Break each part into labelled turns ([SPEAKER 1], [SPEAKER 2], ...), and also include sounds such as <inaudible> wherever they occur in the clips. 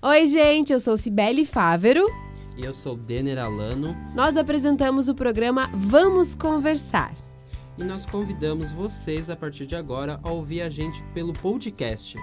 [SPEAKER 1] Oi, gente, eu sou Cibele Fávero.
[SPEAKER 2] E eu sou Denner Alano.
[SPEAKER 1] Nós apresentamos o programa Vamos Conversar.
[SPEAKER 2] E nós convidamos vocês a partir de agora a ouvir a gente pelo podcast.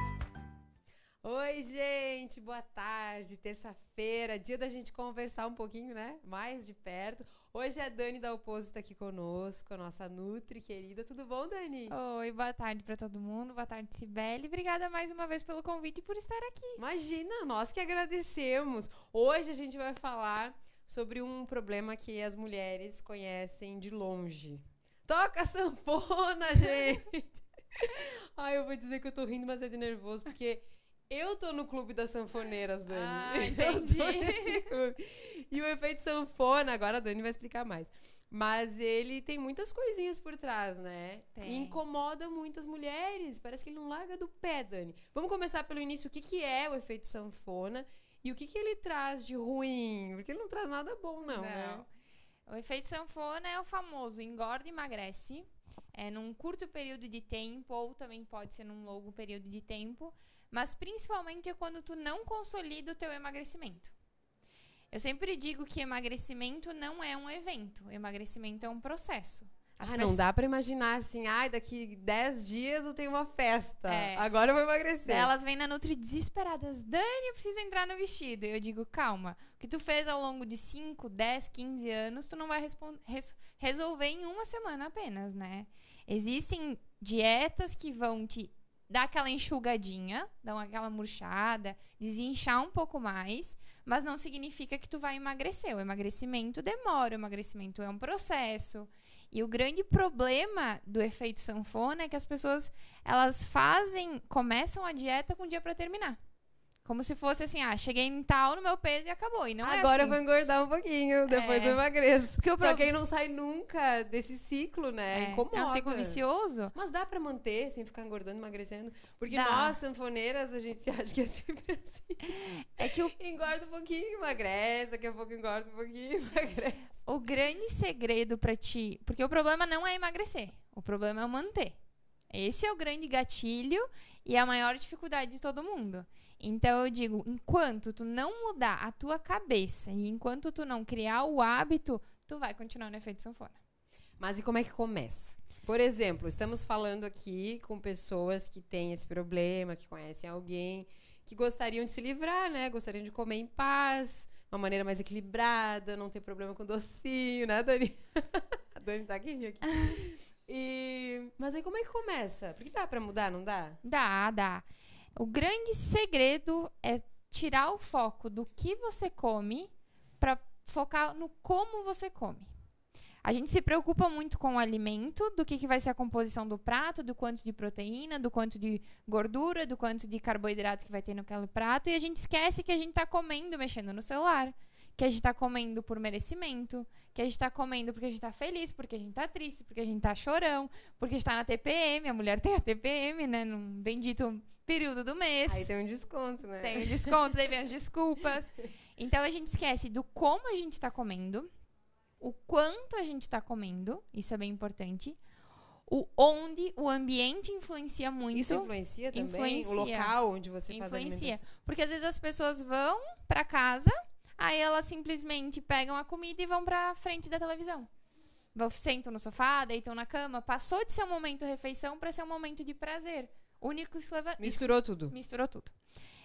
[SPEAKER 1] Oi, gente, boa tarde. Terça-feira, dia da gente conversar um pouquinho, né? Mais de perto. Hoje é a Dani da Opósito aqui conosco, a nossa Nutri querida. Tudo bom, Dani?
[SPEAKER 3] Oi, boa tarde para todo mundo. Boa tarde, Sibeli. Obrigada mais uma vez pelo convite e por estar aqui.
[SPEAKER 1] Imagina, nós que agradecemos. Hoje a gente vai falar sobre um problema que as mulheres conhecem de longe. Toca sanfona, <laughs> gente! Ai, eu vou dizer que eu tô rindo, mas é de nervoso, porque eu tô no clube das sanfoneiras, Dani.
[SPEAKER 3] Ah, <laughs> entendi.
[SPEAKER 1] E o efeito sanfona, agora a Dani vai explicar mais. Mas ele tem muitas coisinhas por trás, né?
[SPEAKER 3] Tem.
[SPEAKER 1] E incomoda muitas mulheres. Parece que ele não larga do pé, Dani. Vamos começar pelo início. O que, que é o efeito sanfona e o que, que ele traz de ruim? Porque ele não traz nada bom, não, né?
[SPEAKER 3] O efeito sanfona é o famoso engorda e emagrece. É num curto período de tempo, ou também pode ser num longo período de tempo. Mas principalmente é quando tu não consolida o teu emagrecimento. Eu sempre digo que emagrecimento não é um evento, emagrecimento é um processo. As
[SPEAKER 1] Ah, não
[SPEAKER 3] pessoas-
[SPEAKER 1] dá pra imaginar assim, ai, daqui 10 dias eu tenho uma festa.
[SPEAKER 3] É.
[SPEAKER 1] Agora eu vou emagrecer.
[SPEAKER 3] Elas vêm na Nutri desesperadas. Dani, eu preciso entrar no vestido. Eu digo, calma. O que tu fez ao longo de 5, 10, 15 anos, tu não vai res- resolver em uma semana apenas, né? Existem dietas que vão te dar aquela enxugadinha, dar aquela murchada, desinchar um pouco mais, mas não significa que tu vai emagrecer. O emagrecimento demora, o emagrecimento é um processo. E o grande problema do efeito sanfona é que as pessoas elas fazem, começam a dieta com o dia pra terminar. Como se fosse assim, ah, cheguei em tal no meu peso e acabou. E não
[SPEAKER 1] Agora
[SPEAKER 3] é
[SPEAKER 1] eu
[SPEAKER 3] assim.
[SPEAKER 1] vou engordar um pouquinho, depois
[SPEAKER 3] É.
[SPEAKER 1] eu emagreço.
[SPEAKER 3] Porque
[SPEAKER 1] Só que aí não sai nunca desse ciclo, né?
[SPEAKER 3] é,
[SPEAKER 1] Incomoda.
[SPEAKER 3] é um ciclo vicioso.
[SPEAKER 1] Mas dá pra manter sem ficar engordando, emagrecendo? Porque
[SPEAKER 3] Dá.
[SPEAKER 1] nós, sanfoneiras, a gente <laughs> acha que é sempre assim.
[SPEAKER 3] É que o,
[SPEAKER 1] Engorda um pouquinho, emagrece, daqui a pouco engorda um pouquinho, <laughs> emagrece.
[SPEAKER 3] o grande segredo pra ti. Porque o problema não é emagrecer. O problema é manter. Esse é o grande gatilho e a maior dificuldade de todo mundo. Então eu digo, enquanto tu não mudar a tua cabeça e enquanto tu não criar o hábito, tu vai continuar no efeito sanfona.
[SPEAKER 1] Mas e como é que começa? Por exemplo, estamos falando aqui com pessoas que têm esse problema, que conhecem alguém, que gostariam de se livrar, né? Gostariam de comer em paz, uma maneira mais equilibrada, não ter problema com docinho, né, Dani? <laughs> A Dani tá aqui, aqui. <laughs> E... Mas aí como é que começa? Porque dá pra mudar, não dá?
[SPEAKER 3] Dá, dá. O grande segredo é tirar o foco do que você come para focar no como você come. A gente se preocupa muito com o alimento, do que, que vai ser a composição do prato, do quanto de proteína, do quanto de gordura, do quanto de carboidrato que vai ter naquele prato, e a gente esquece que a gente está comendo mexendo no celular, que a gente está comendo por merecimento, que a gente está comendo porque a gente está feliz, porque a gente está triste, porque a gente está chorão, porque está na TPM, a mulher tem a TPM, né, num bendito período do mês.
[SPEAKER 1] Aí tem um desconto, né?
[SPEAKER 3] Tem o desconto, daí vem as desculpas. Então a gente esquece do como a gente está comendo, o quanto a gente está comendo, isso é bem importante. O onde o ambiente influencia muito.
[SPEAKER 1] Isso influencia também?
[SPEAKER 3] Influencia.
[SPEAKER 1] O local onde você faz a
[SPEAKER 3] influencia.
[SPEAKER 1] alimentação?
[SPEAKER 3] Porque às vezes as pessoas vão pra casa, aí elas simplesmente pegam a comida e vão pra frente da televisão. Vão, sentam no sofá, deitam na cama. Passou de ser um momento refeição pra ser um momento de prazer. Único se leva.
[SPEAKER 1] Misturou tudo.
[SPEAKER 3] Misturou tudo.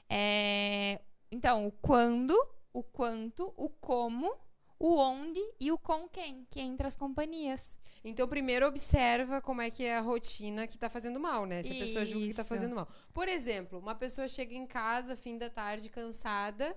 [SPEAKER 3] É, Então, o quando, o quanto, o como, o onde e o com quem, que é entre as companhias.
[SPEAKER 1] Então, primeiro observa como é que é a rotina que tá fazendo mal, né? Se a pessoa julga que tá fazendo mal. Por exemplo, uma pessoa chega em casa, fim da tarde, cansada,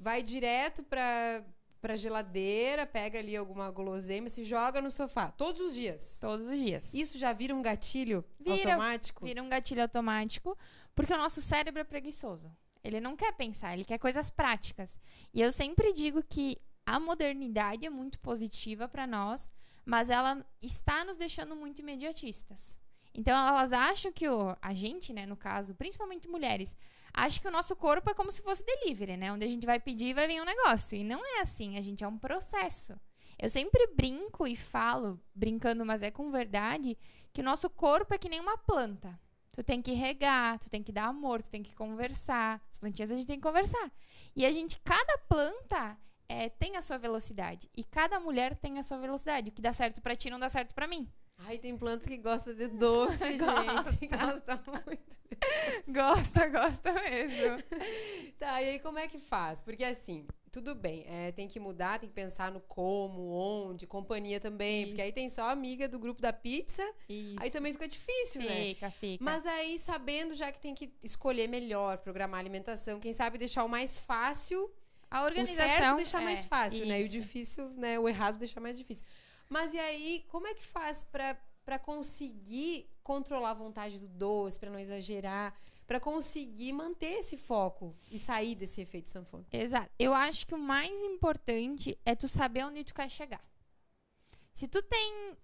[SPEAKER 1] vai direto pra, pra geladeira, pega ali alguma guloseima, se joga no sofá. Todos os dias.
[SPEAKER 3] Todos os dias.
[SPEAKER 1] Isso já vira um gatilho
[SPEAKER 3] Vira-
[SPEAKER 1] automático?
[SPEAKER 3] Vira um gatilho automático, porque o nosso cérebro é preguiçoso. Ele não quer pensar, ele quer coisas práticas. E eu sempre digo que a modernidade é muito positiva para nós, mas ela está nos deixando muito imediatistas. Então elas acham que o, a gente, né, no caso, principalmente mulheres, acha que o nosso corpo é como se fosse delivery, né, onde a gente vai pedir e vai vir um negócio. E não é assim, a gente é um processo. Eu sempre brinco e falo, brincando, mas é com verdade, que o nosso corpo é que nem uma planta. Tu tem que regar, tu tem que dar amor, tu tem que conversar. As plantinhas a gente tem que conversar. E a gente, cada planta é, tem a sua velocidade. E cada mulher tem a sua velocidade. O que dá certo pra ti não dá certo pra mim.
[SPEAKER 1] Ai, tem planta que gosta de doce, gente. <laughs> Gosta muito.
[SPEAKER 3] Gosta, gosta mesmo.
[SPEAKER 1] Tá, e aí como é que faz? Porque assim, tudo bem, é, tem que mudar, tem que pensar no como, onde, companhia também. Porque
[SPEAKER 3] Isso.
[SPEAKER 1] aí tem só amiga do grupo da pizza,
[SPEAKER 3] Isso.
[SPEAKER 1] aí também fica difícil, né?
[SPEAKER 3] Fica, fica.
[SPEAKER 1] Mas aí, sabendo já que tem que escolher melhor, programar a alimentação, quem sabe deixar o mais fácil,
[SPEAKER 3] a
[SPEAKER 1] o
[SPEAKER 3] organização
[SPEAKER 1] certo deixar
[SPEAKER 3] é,
[SPEAKER 1] mais fácil, né? E o
[SPEAKER 3] isso.
[SPEAKER 1] difícil, né? O errado deixar mais difícil. Mas e aí, como é que faz pra, pra conseguir controlar a vontade do doce, pra não exagerar, pra conseguir manter esse foco e sair desse efeito sanfona?
[SPEAKER 3] Exato. Eu acho que o mais importante é tu saber onde tu quer chegar. Se tu tem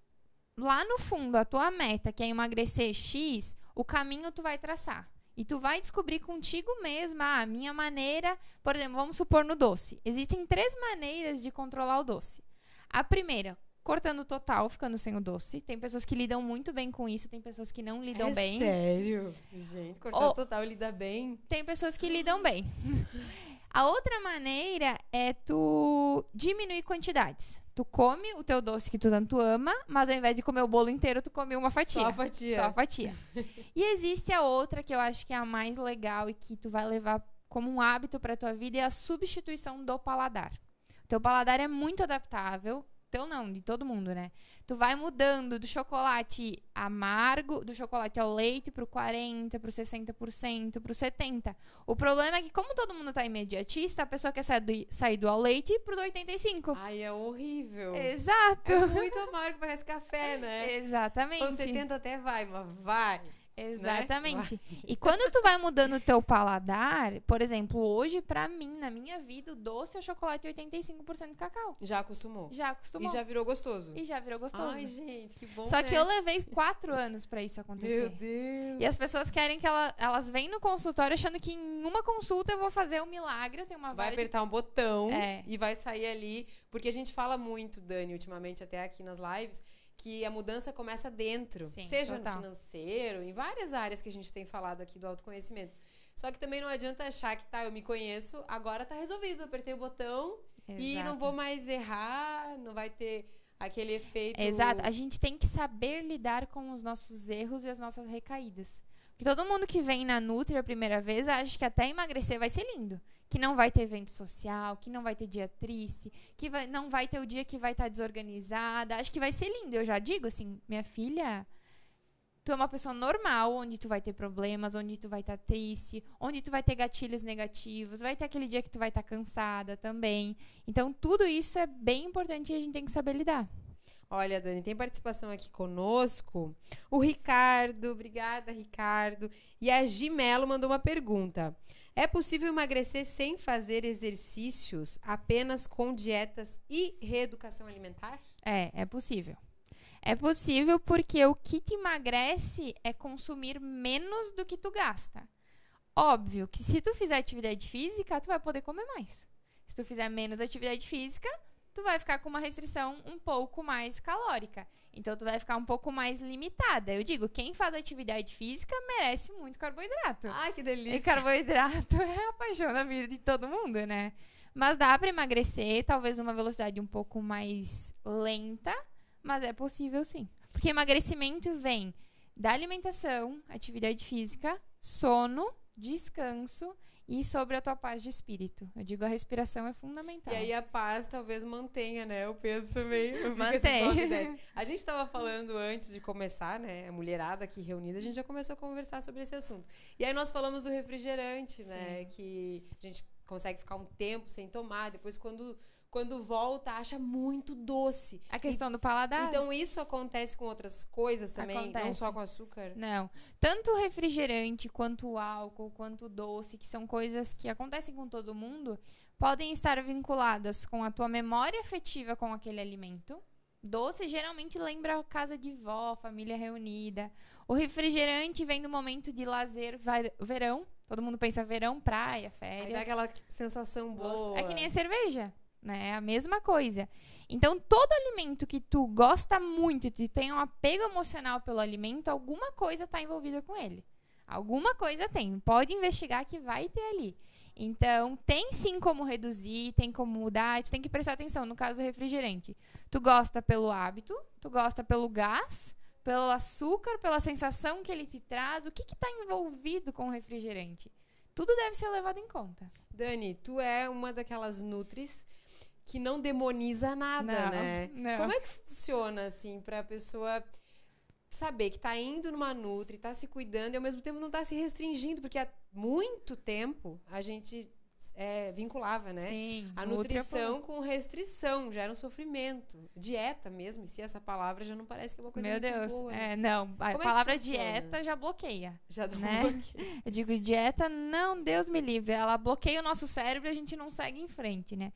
[SPEAKER 3] lá no fundo a tua meta, que é emagrecer X, o caminho tu vai traçar. E tu vai descobrir contigo mesma ah, a minha maneira, por exemplo, vamos supor no doce. Existem três maneiras de controlar o doce. A primeira, cortando total, ficando sem o doce. Tem pessoas que lidam muito bem com isso, tem pessoas que não lidam
[SPEAKER 1] é
[SPEAKER 3] bem.
[SPEAKER 1] Sério? Gente, cortar
[SPEAKER 3] Ô.
[SPEAKER 1] total lida bem.
[SPEAKER 3] Tem pessoas que lidam bem. A outra maneira é tu diminuir quantidades. Tu come o teu doce que tu tanto ama, mas ao invés de comer o bolo inteiro, tu come uma fatia.
[SPEAKER 1] Só a fatia.
[SPEAKER 3] Só a fatia. e existe a outra que eu acho que é a mais legal e que tu vai levar como um hábito pra tua vida é a substituição do paladar. O teu paladar é muito adaptável. Teu não, de todo mundo, né? Tu vai mudando do chocolate amargo, do chocolate ao leite pro 40, pro 60%, pro 70. O problema é que como todo mundo tá imediatista, a pessoa quer sair do, sair do ao leite pros 85.
[SPEAKER 1] Ai, é horrível.
[SPEAKER 3] Exato.
[SPEAKER 1] É muito amargo, parece café, né? <laughs>
[SPEAKER 3] Exatamente.
[SPEAKER 1] Ou 70 até vai, mas vai.
[SPEAKER 3] Exatamente. E quando tu vai mudando o teu paladar, por exemplo, hoje, pra mim, na minha vida, o doce é o chocolate 85% de cacau.
[SPEAKER 1] Já acostumou.
[SPEAKER 3] Já acostumou.
[SPEAKER 1] E já virou gostoso.
[SPEAKER 3] E já virou gostoso.
[SPEAKER 1] Ai, gente, que bom.
[SPEAKER 3] Só que
[SPEAKER 1] né?
[SPEAKER 3] eu levei quatro anos pra isso
[SPEAKER 1] Meu
[SPEAKER 3] acontecer.
[SPEAKER 1] Deus.
[SPEAKER 3] E as pessoas querem que ela, elas vêm no consultório achando que em uma consulta eu vou fazer um milagre. Eu tenho uma
[SPEAKER 1] Vai
[SPEAKER 3] vara de
[SPEAKER 1] apertar um botão
[SPEAKER 3] É.
[SPEAKER 1] e vai sair ali. Porque a gente fala muito, Dani, ultimamente, até aqui nas lives, que a mudança começa dentro.
[SPEAKER 3] Sim,
[SPEAKER 1] seja
[SPEAKER 3] total.
[SPEAKER 1] no financeiro, em várias áreas que a gente tem falado aqui do autoconhecimento. Só que também não adianta achar que tá, eu me conheço, agora tá resolvido. Apertei o botão e não
[SPEAKER 3] Exato.
[SPEAKER 1] vou mais errar, não vai ter aquele efeito.
[SPEAKER 3] Exato. A gente tem que saber lidar com os nossos erros e as nossas recaídas. Porque todo mundo que vem na Nutri a primeira vez acha que até emagrecer vai ser lindo. Que não vai ter evento social, que não vai ter dia triste, que vai- não vai ter o dia que vai estar desorganizada. Acho que vai ser lindo. Eu já digo assim, minha filha, tu é uma pessoa normal, onde tu vai ter problemas, onde tu vai estar triste, onde tu vai ter gatilhos negativos, vai ter aquele dia que tu vai estar cansada também. Então, tudo isso é bem importante e a gente tem que saber lidar.
[SPEAKER 1] Olha, Dani, tem participação aqui conosco. O Ricardo, obrigada, Ricardo. E a Gimelo mandou uma pergunta. É possível emagrecer sem fazer exercícios, apenas com dietas e reeducação alimentar?
[SPEAKER 3] É, é possível. É possível porque o que te emagrece é consumir menos do que tu gasta. Óbvio que se tu fizer atividade física, tu vai poder comer mais. Se tu fizer menos atividade física, tu vai ficar com uma restrição um pouco mais calórica. Então tu vai ficar um pouco mais limitada. Eu digo, quem faz atividade física merece muito carboidrato.
[SPEAKER 1] Ai, que
[SPEAKER 3] E
[SPEAKER 1] delícia.
[SPEAKER 3] carboidrato <laughs> é a paixão da vida de todo mundo, né? Mas dá pra emagrecer, talvez numa velocidade um pouco mais lenta, mas é possível sim. Porque emagrecimento vem da alimentação, atividade física, sono, descanso e sobre a tua paz de espírito. Eu digo, a respiração é fundamental.
[SPEAKER 1] E aí a paz talvez mantenha, né? O peso também. <laughs>
[SPEAKER 3] Mantém.
[SPEAKER 1] A gente estava falando antes de começar, né? A mulherada aqui reunida, a gente já começou a conversar sobre esse assunto. E aí nós falamos do refrigerante, né? Que a gente consegue ficar um tempo sem tomar, depois quando quando volta acha muito doce.
[SPEAKER 3] A questão do paladar.
[SPEAKER 1] Então isso acontece com outras coisas também, não
[SPEAKER 3] Acontece.
[SPEAKER 1] só com açúcar.
[SPEAKER 3] Não. Tanto o refrigerante, quanto o álcool, quanto o doce, que são coisas que acontecem com todo mundo, podem estar vinculadas com a tua memória afetiva com aquele alimento. Doce geralmente lembra a casa de vó, família reunida. O refrigerante vem do momento de lazer, verão. Todo mundo pensa verão, praia,
[SPEAKER 1] Aí
[SPEAKER 3] férias.
[SPEAKER 1] dá aquela sensação boa.
[SPEAKER 3] É que nem a cerveja, né? É a mesma coisa. Então, todo alimento que tu gosta muito, tu tem um apego emocional pelo alimento, alguma coisa tá envolvida com ele. Alguma coisa tem. Pode investigar que vai ter ali. Então, tem sim como reduzir, tem como mudar, tu tem que prestar atenção. No caso do refrigerante, tu gosta pelo hábito, tu gosta pelo gás, pelo açúcar, pela sensação que ele te traz, o que está envolvido com o refrigerante. Tudo deve ser levado em conta.
[SPEAKER 1] Dani, tu é uma daquelas nutris que não demoniza nada,
[SPEAKER 3] Não,
[SPEAKER 1] né?
[SPEAKER 3] não.
[SPEAKER 1] Como é que funciona, assim, pra pessoa saber que tá indo numa Nutri, tá se cuidando e ao mesmo tempo não tá se restringindo? Porque há muito tempo a gente é, vinculava, né?
[SPEAKER 3] Sim.
[SPEAKER 1] A
[SPEAKER 3] Nutri
[SPEAKER 1] nutrição com restrição já era um sofrimento. Dieta mesmo, e se essa palavra já não parece que é uma coisa
[SPEAKER 3] Meu
[SPEAKER 1] muito
[SPEAKER 3] Deus.
[SPEAKER 1] boa. né?
[SPEAKER 3] É, não, a
[SPEAKER 1] Como é
[SPEAKER 3] palavra
[SPEAKER 1] funciona?
[SPEAKER 3] dieta já bloqueia.
[SPEAKER 1] Já dá
[SPEAKER 3] né?
[SPEAKER 1] um bloqueio.
[SPEAKER 3] Eu digo dieta, não, Deus me livre. Ela bloqueia o nosso cérebro e a gente não segue em frente, né?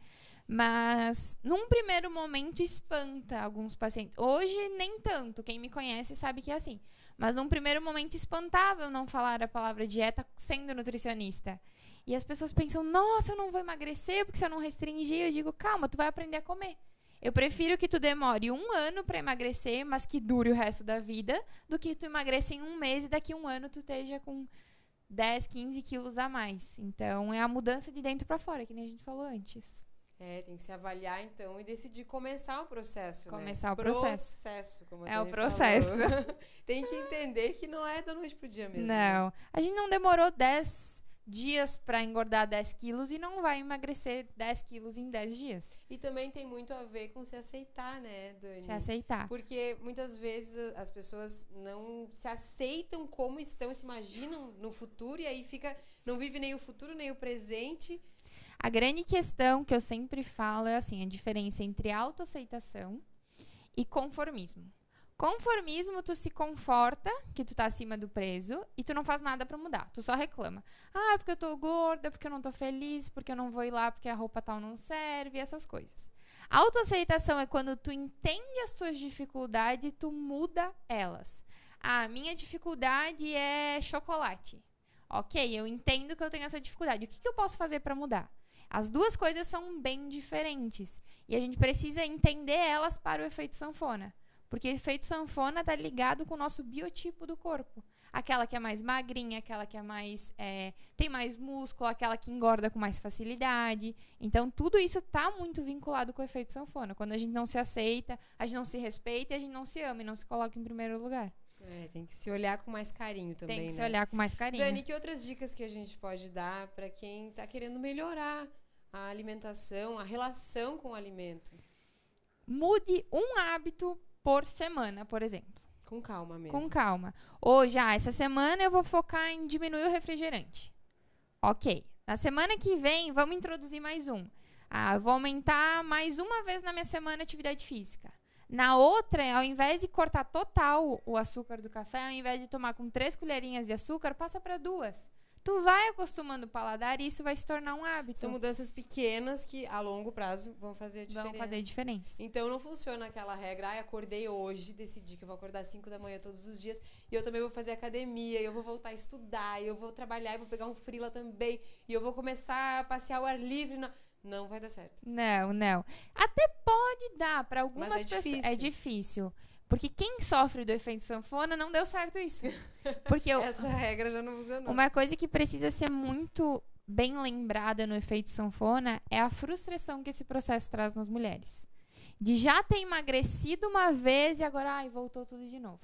[SPEAKER 3] Mas, num primeiro momento, espanta alguns pacientes. Hoje, nem tanto. Quem me conhece sabe que é assim. Mas, num primeiro momento, espantava eu não falar a palavra dieta sendo nutricionista. E as pessoas pensam, nossa, eu não vou emagrecer porque se eu não restringir. Eu digo, calma, tu vai aprender a comer. Eu prefiro que tu demore um ano para emagrecer, mas que dure o resto da vida, do que tu emagreça em um mês e daqui a um ano tu esteja com 10, 15 quilos a mais. Então, é a mudança de dentro para fora, que nem a gente falou antes.
[SPEAKER 1] É, tem que se avaliar então e decidir começar o processo. né?
[SPEAKER 3] Começar o processo.
[SPEAKER 1] Processo,
[SPEAKER 3] É o processo. <laughs> <laughs>
[SPEAKER 1] tem que entender que não é da noite pro dia mesmo. né?
[SPEAKER 3] Não. A gente não demorou 10 dias para engordar 10 quilos e não vai emagrecer 10 quilos em 10 dias.
[SPEAKER 1] E também tem muito a ver com se aceitar, né, Dani?
[SPEAKER 3] Se aceitar.
[SPEAKER 1] Porque muitas vezes as pessoas não se aceitam como estão, se imaginam no futuro e aí fica, não vive nem o futuro nem o presente.
[SPEAKER 3] A grande questão que eu sempre falo é assim, a diferença entre autoaceitação e conformismo. Conformismo, tu se conforta que tu tá acima do preso e tu não faz nada pra mudar. Tu só reclama. Ah, porque eu tô gorda, porque eu não tô feliz, porque eu não vou ir lá, porque a roupa tal não serve, essas coisas. Autoaceitação é quando tu entende as tuas dificuldades e tu muda elas. Ah, minha dificuldade é chocolate. Ok, eu entendo que eu tenho essa dificuldade. O que, que eu posso fazer pra mudar? As duas coisas são bem diferentes. E a gente precisa entender elas para o efeito sanfona. Porque o efeito sanfona está ligado com o nosso biotipo do corpo. Aquela que é mais magrinha, aquela que é mais. é, tem mais músculo, aquela que engorda com mais facilidade. Então, tudo isso está muito vinculado com o efeito sanfona. Quando a gente não se aceita, a gente não se respeita e a gente não se ama e não se coloca em primeiro lugar.
[SPEAKER 1] É, tem que se olhar com mais carinho também,
[SPEAKER 3] tem que se
[SPEAKER 1] né?
[SPEAKER 3] olhar com mais carinho.
[SPEAKER 1] Dani, que outras dicas que a gente pode dar para quem tá querendo melhorar a alimentação, a relação com o alimento?
[SPEAKER 3] Mude um hábito por semana, por exemplo.
[SPEAKER 1] Com calma mesmo.
[SPEAKER 3] Com calma. Hoje, ah, essa semana eu vou focar em diminuir o refrigerante. Ok. Na semana que vem, vamos introduzir mais um. Ah, eu vou aumentar mais uma vez na minha semana atividade física. Na outra, ao invés de cortar total o açúcar do café, ao invés de tomar com três colherinhas de açúcar, passa para duas. Tu vai acostumando o paladar e isso vai se tornar um hábito.
[SPEAKER 1] São mudanças pequenas que a longo prazo vão fazer a diferença.
[SPEAKER 3] Vão fazer diferença.
[SPEAKER 1] Então não funciona aquela regra, ai, acordei hoje, decidi que eu vou acordar às 5 da manhã todos os dias, e eu também vou fazer academia, e eu vou voltar a estudar, e eu vou trabalhar, e vou pegar um freela também, e eu vou começar a passear ao ar livre. Não, não vai dar certo.
[SPEAKER 3] Não, não. Até pode dar para algumas
[SPEAKER 1] Mas é
[SPEAKER 3] pessoas.
[SPEAKER 1] difícil.
[SPEAKER 3] É difícil. Porque quem sofre do efeito sanfona não deu certo isso. <laughs> Porque eu-
[SPEAKER 1] Essa regra já não funcionou.
[SPEAKER 3] uma coisa que precisa ser muito bem lembrada no efeito sanfona é a frustração que esse processo traz nas mulheres. De já ter emagrecido uma vez e agora, ai, voltou tudo de novo.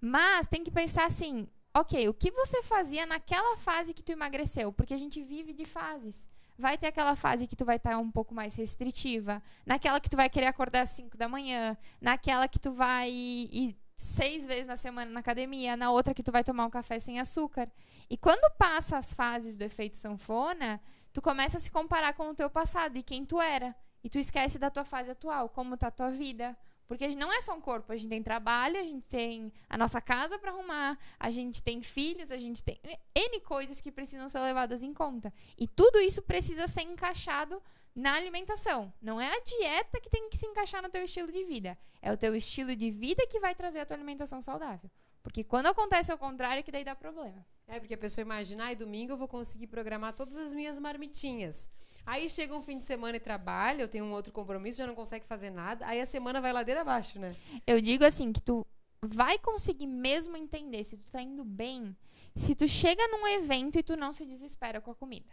[SPEAKER 3] Mas tem que pensar assim, ok, o que você fazia naquela fase que tu emagreceu? Porque a gente vive de fases. Vai ter aquela fase que tu vai estar um pouco mais restritiva, naquela que tu vai querer acordar às 5 da manhã, naquela que tu vai ir seis vezes na semana na academia, na outra que tu vai tomar um café sem açúcar. E quando passa as fases do efeito sanfona, tu começa a se comparar com o teu passado e quem tu era. E tu esquece da tua fase atual, como tá a tua vida. Porque não é só um corpo, a gente tem trabalho, a gente tem a nossa casa para arrumar, a gente tem filhos, a gente tem N coisas que precisam ser levadas em conta. E tudo isso precisa ser encaixado na alimentação. Não é a dieta que tem que se encaixar no teu estilo de vida. É o teu estilo de vida que vai trazer a tua alimentação saudável. Porque quando acontece ao contrário, é que daí dá problema.
[SPEAKER 1] É, porque a pessoa imagina, ai, domingo eu vou conseguir programar todas as minhas marmitinhas. Aí chega um fim de semana e trabalha, eu tenho um outro compromisso, já não consegue fazer nada. Aí a semana vai ladeira abaixo, né?
[SPEAKER 3] Eu digo assim, que tu vai conseguir mesmo entender se tu tá indo bem, se tu chega num evento e tu não se desespera com a comida.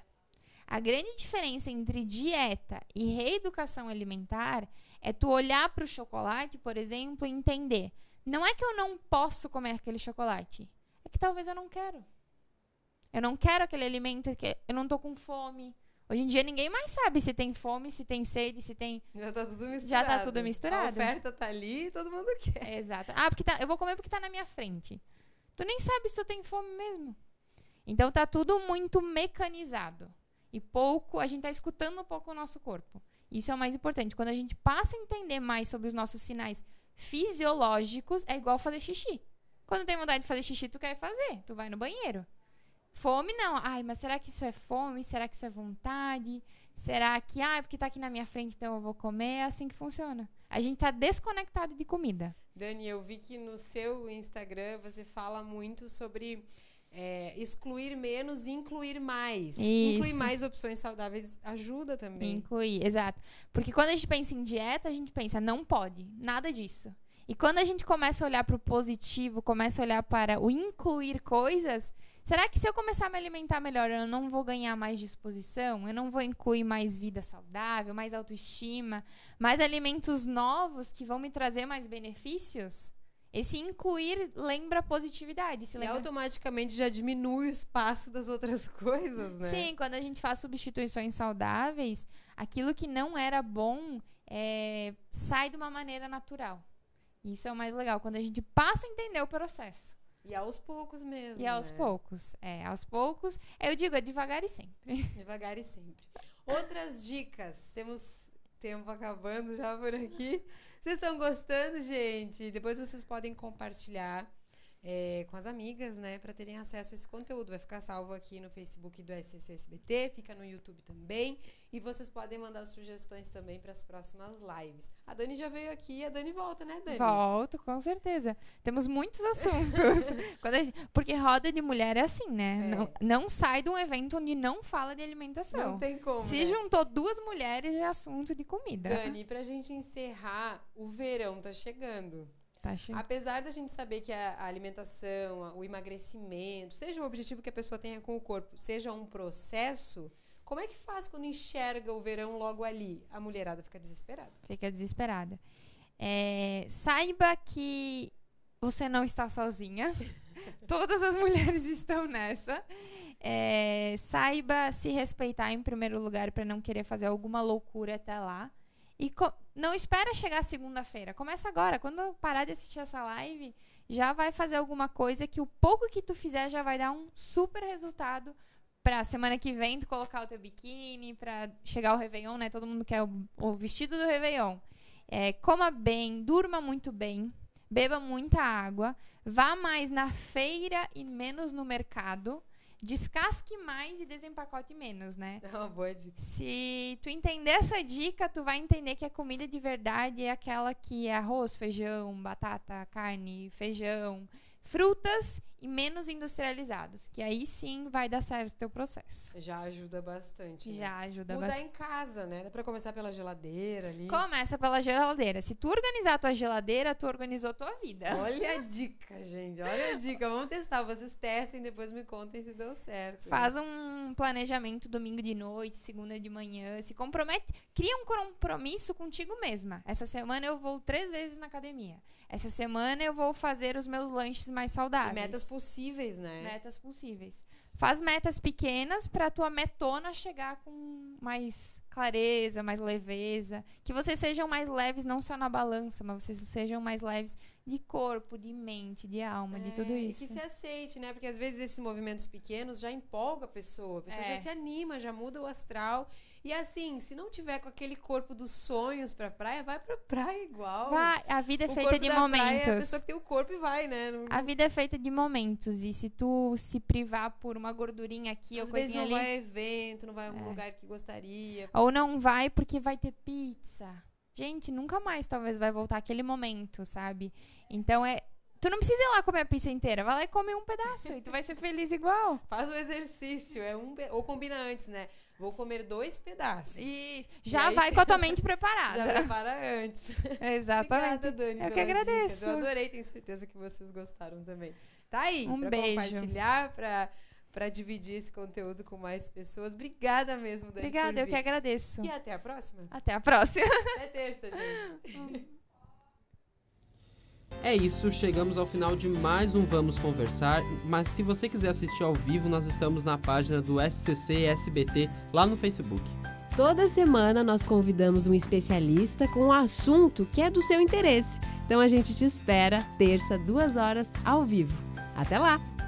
[SPEAKER 3] A grande diferença entre dieta e reeducação alimentar é tu olhar para o chocolate, por exemplo, e entender. Não é que eu não posso comer aquele chocolate, é que talvez eu não quero. Eu não quero aquele alimento, eu não tô com fome. Hoje em dia ninguém mais sabe se tem fome, se tem sede, se tem.
[SPEAKER 1] Já tá tudo misturado.
[SPEAKER 3] Já tá tudo misturado.
[SPEAKER 1] A oferta tá ali e todo mundo quer.
[SPEAKER 3] Exato. Ah, porque tá, eu vou comer porque tá na minha frente. Tu nem sabe se tu tem fome mesmo. Então tá tudo muito mecanizado. E pouco, a gente tá escutando um pouco o nosso corpo. Isso é o mais importante. Quando a gente passa a entender mais sobre os nossos sinais fisiológicos, é igual fazer xixi. Quando tem vontade de fazer xixi, tu quer fazer. Tu vai no banheiro. Fome não. Ai, mas será que isso é fome? Será que isso é vontade? Será que, ah, é porque tá aqui na minha frente, então eu vou comer? É assim que funciona. A gente tá desconectado de comida.
[SPEAKER 1] Dani, eu vi que no seu Instagram você fala muito sobre é, excluir menos e incluir mais.
[SPEAKER 3] Isso.
[SPEAKER 1] Incluir mais opções saudáveis ajuda também.
[SPEAKER 3] Incluir, exato. Porque quando a gente pensa em dieta, a gente pensa, não pode, nada disso. E quando a gente começa a olhar para o positivo, começa a olhar para o incluir coisas, será que se eu começar a me alimentar melhor, eu não vou ganhar mais disposição? Eu não vou incluir mais vida saudável, mais autoestima, mais alimentos novos que vão me trazer mais benefícios? Esse incluir lembra positividade. Se
[SPEAKER 1] E
[SPEAKER 3] lembra...
[SPEAKER 1] automaticamente já diminui o espaço das outras <laughs> coisas, né?
[SPEAKER 3] Sim, quando a gente faz substituições saudáveis, aquilo que não era bom é, sai de uma maneira natural. Isso é o mais legal, quando a gente passa a entender o processo.
[SPEAKER 1] E aos poucos mesmo.
[SPEAKER 3] E aos
[SPEAKER 1] né?
[SPEAKER 3] poucos. É, aos poucos. Eu digo, é devagar e sempre. <laughs>
[SPEAKER 1] Devagar e sempre. Outras dicas. Temos tempo acabando já por aqui. Vocês estão gostando, gente? Depois vocês podem compartilhar é, com as amigas, né? Para terem acesso a esse conteúdo. Vai ficar salvo aqui no Facebook do SCCSBT, fica no YouTube também. E vocês podem mandar sugestões também para as próximas lives. A Dani já veio aqui e a Dani volta, né, Dani?
[SPEAKER 3] Volto, com certeza. Temos muitos assuntos. <laughs> A gente- porque roda de mulher é assim, né?
[SPEAKER 1] É.
[SPEAKER 3] Não, não sai de um evento onde não fala de alimentação.
[SPEAKER 1] Não tem como.
[SPEAKER 3] Se
[SPEAKER 1] né?
[SPEAKER 3] juntou duas mulheres, é assunto de comida.
[SPEAKER 1] Dani, pra gente encerrar, o verão tá chegando. Apesar da gente saber que a a alimentação, a- o emagrecimento, seja o objetivo que a pessoa tenha com o corpo, seja um processo, como é que faz quando enxerga o verão logo ali? A mulherada fica desesperada.
[SPEAKER 3] Fica desesperada. É, saiba que você não está sozinha. <laughs> Todas as mulheres estão nessa. É, saiba se respeitar em primeiro lugar para não querer fazer alguma loucura até lá. E não espera chegar segunda-feira. Começa agora. Quando parar de assistir essa live, já vai fazer alguma coisa que o pouco que tu fizer já vai dar um super resultado pra semana que vem tu colocar o teu biquíni, pra chegar o Réveillon, né? Todo mundo quer o, o vestido do Réveillon. É, coma bem, durma muito bem, beba muita água, vá mais na feira e menos no mercado, descasque mais e desempacote menos, né?
[SPEAKER 1] É uma boa dica.
[SPEAKER 3] Se tu entender essa dica, tu vai entender que a comida de verdade é aquela que é arroz, feijão, batata, carne, feijão, frutas e menos industrializados, que aí sim vai dar certo o teu processo.
[SPEAKER 1] Já ajuda bastante. né?
[SPEAKER 3] Já ajuda
[SPEAKER 1] Mudar
[SPEAKER 3] bastante.
[SPEAKER 1] em casa, né? Dá pra começar pela geladeira ali.
[SPEAKER 3] Começa pela geladeira. Se tu organizar a tua geladeira, tu organizou a tua vida.
[SPEAKER 1] Olha a <laughs> dica, gente. Olha a dica. Vamos testar. Vocês testem, depois me contem se deu certo.
[SPEAKER 3] Faz um planejamento domingo de noite, segunda de manhã. Se compromete. Cria um compromisso contigo mesma. Essa semana eu vou três vezes na academia. Essa semana eu vou fazer os meus lanches mais
[SPEAKER 1] E
[SPEAKER 3] saudáveis.
[SPEAKER 1] metas possíveis, né?
[SPEAKER 3] Metas possíveis. Faz metas pequenas pra tua metona chegar com mais clareza, mais leveza. Que vocês sejam mais leves, não só na balança, mas vocês sejam mais leves de corpo, de mente, de alma, de tudo
[SPEAKER 1] É,
[SPEAKER 3] isso.
[SPEAKER 1] E que se aceite, né? Porque às vezes esses movimentos pequenos já empolga a pessoa. A pessoa
[SPEAKER 3] É.
[SPEAKER 1] já se anima, já muda o astral. E assim, se não tiver com aquele corpo dos sonhos pra praia, vai pra praia igual.
[SPEAKER 3] Vai, a vida é
[SPEAKER 1] O
[SPEAKER 3] feita de
[SPEAKER 1] praia
[SPEAKER 3] momentos.
[SPEAKER 1] É a pessoa que tem o corpo e vai, né? Não-
[SPEAKER 3] A vida é feita de momentos. E se tu se privar por uma gordurinha aqui
[SPEAKER 1] às
[SPEAKER 3] ou
[SPEAKER 1] vezes
[SPEAKER 3] coisinha
[SPEAKER 1] não
[SPEAKER 3] ali.
[SPEAKER 1] vai a evento, não vai a algum
[SPEAKER 3] É.
[SPEAKER 1] lugar que gostaria.
[SPEAKER 3] Ou não vai porque vai ter pizza. Gente, nunca mais talvez vai voltar aquele momento, sabe? Então é. Tu não precisa ir lá comer a pizza inteira. Vai lá e come um pedaço. e tu vai ser feliz igual. <laughs>
[SPEAKER 1] Faz o exercício, é um ou combina antes, né? Vou comer dois pedaços.
[SPEAKER 3] E já
[SPEAKER 1] aí-
[SPEAKER 3] vai com a tua <laughs> mente
[SPEAKER 1] Já
[SPEAKER 3] preparada.
[SPEAKER 1] prepara antes. <laughs>
[SPEAKER 3] Exatamente.
[SPEAKER 1] Obrigada, Dani.
[SPEAKER 3] Eu que
[SPEAKER 1] pelas dicas.
[SPEAKER 3] agradeço.
[SPEAKER 1] Eu adorei, tenho certeza que vocês gostaram também. tá aí
[SPEAKER 3] Um
[SPEAKER 1] pra
[SPEAKER 3] beijo.
[SPEAKER 1] compartilhar, pra, pra dividir esse conteúdo com mais pessoas. Obrigada mesmo, Dani.
[SPEAKER 3] Obrigada,
[SPEAKER 1] por
[SPEAKER 3] eu que agradeço.
[SPEAKER 1] E até a próxima.
[SPEAKER 3] Até a próxima.
[SPEAKER 1] Até terça, gente. <laughs>
[SPEAKER 2] É isso, chegamos ao final de mais um Vamos Conversar. Mas se você quiser assistir ao vivo, nós estamos na página do SCC SBT lá no Facebook.
[SPEAKER 1] Toda semana nós convidamos um especialista com um assunto que é do seu interesse. Então a gente te espera terça, duas horas, ao vivo. Até lá!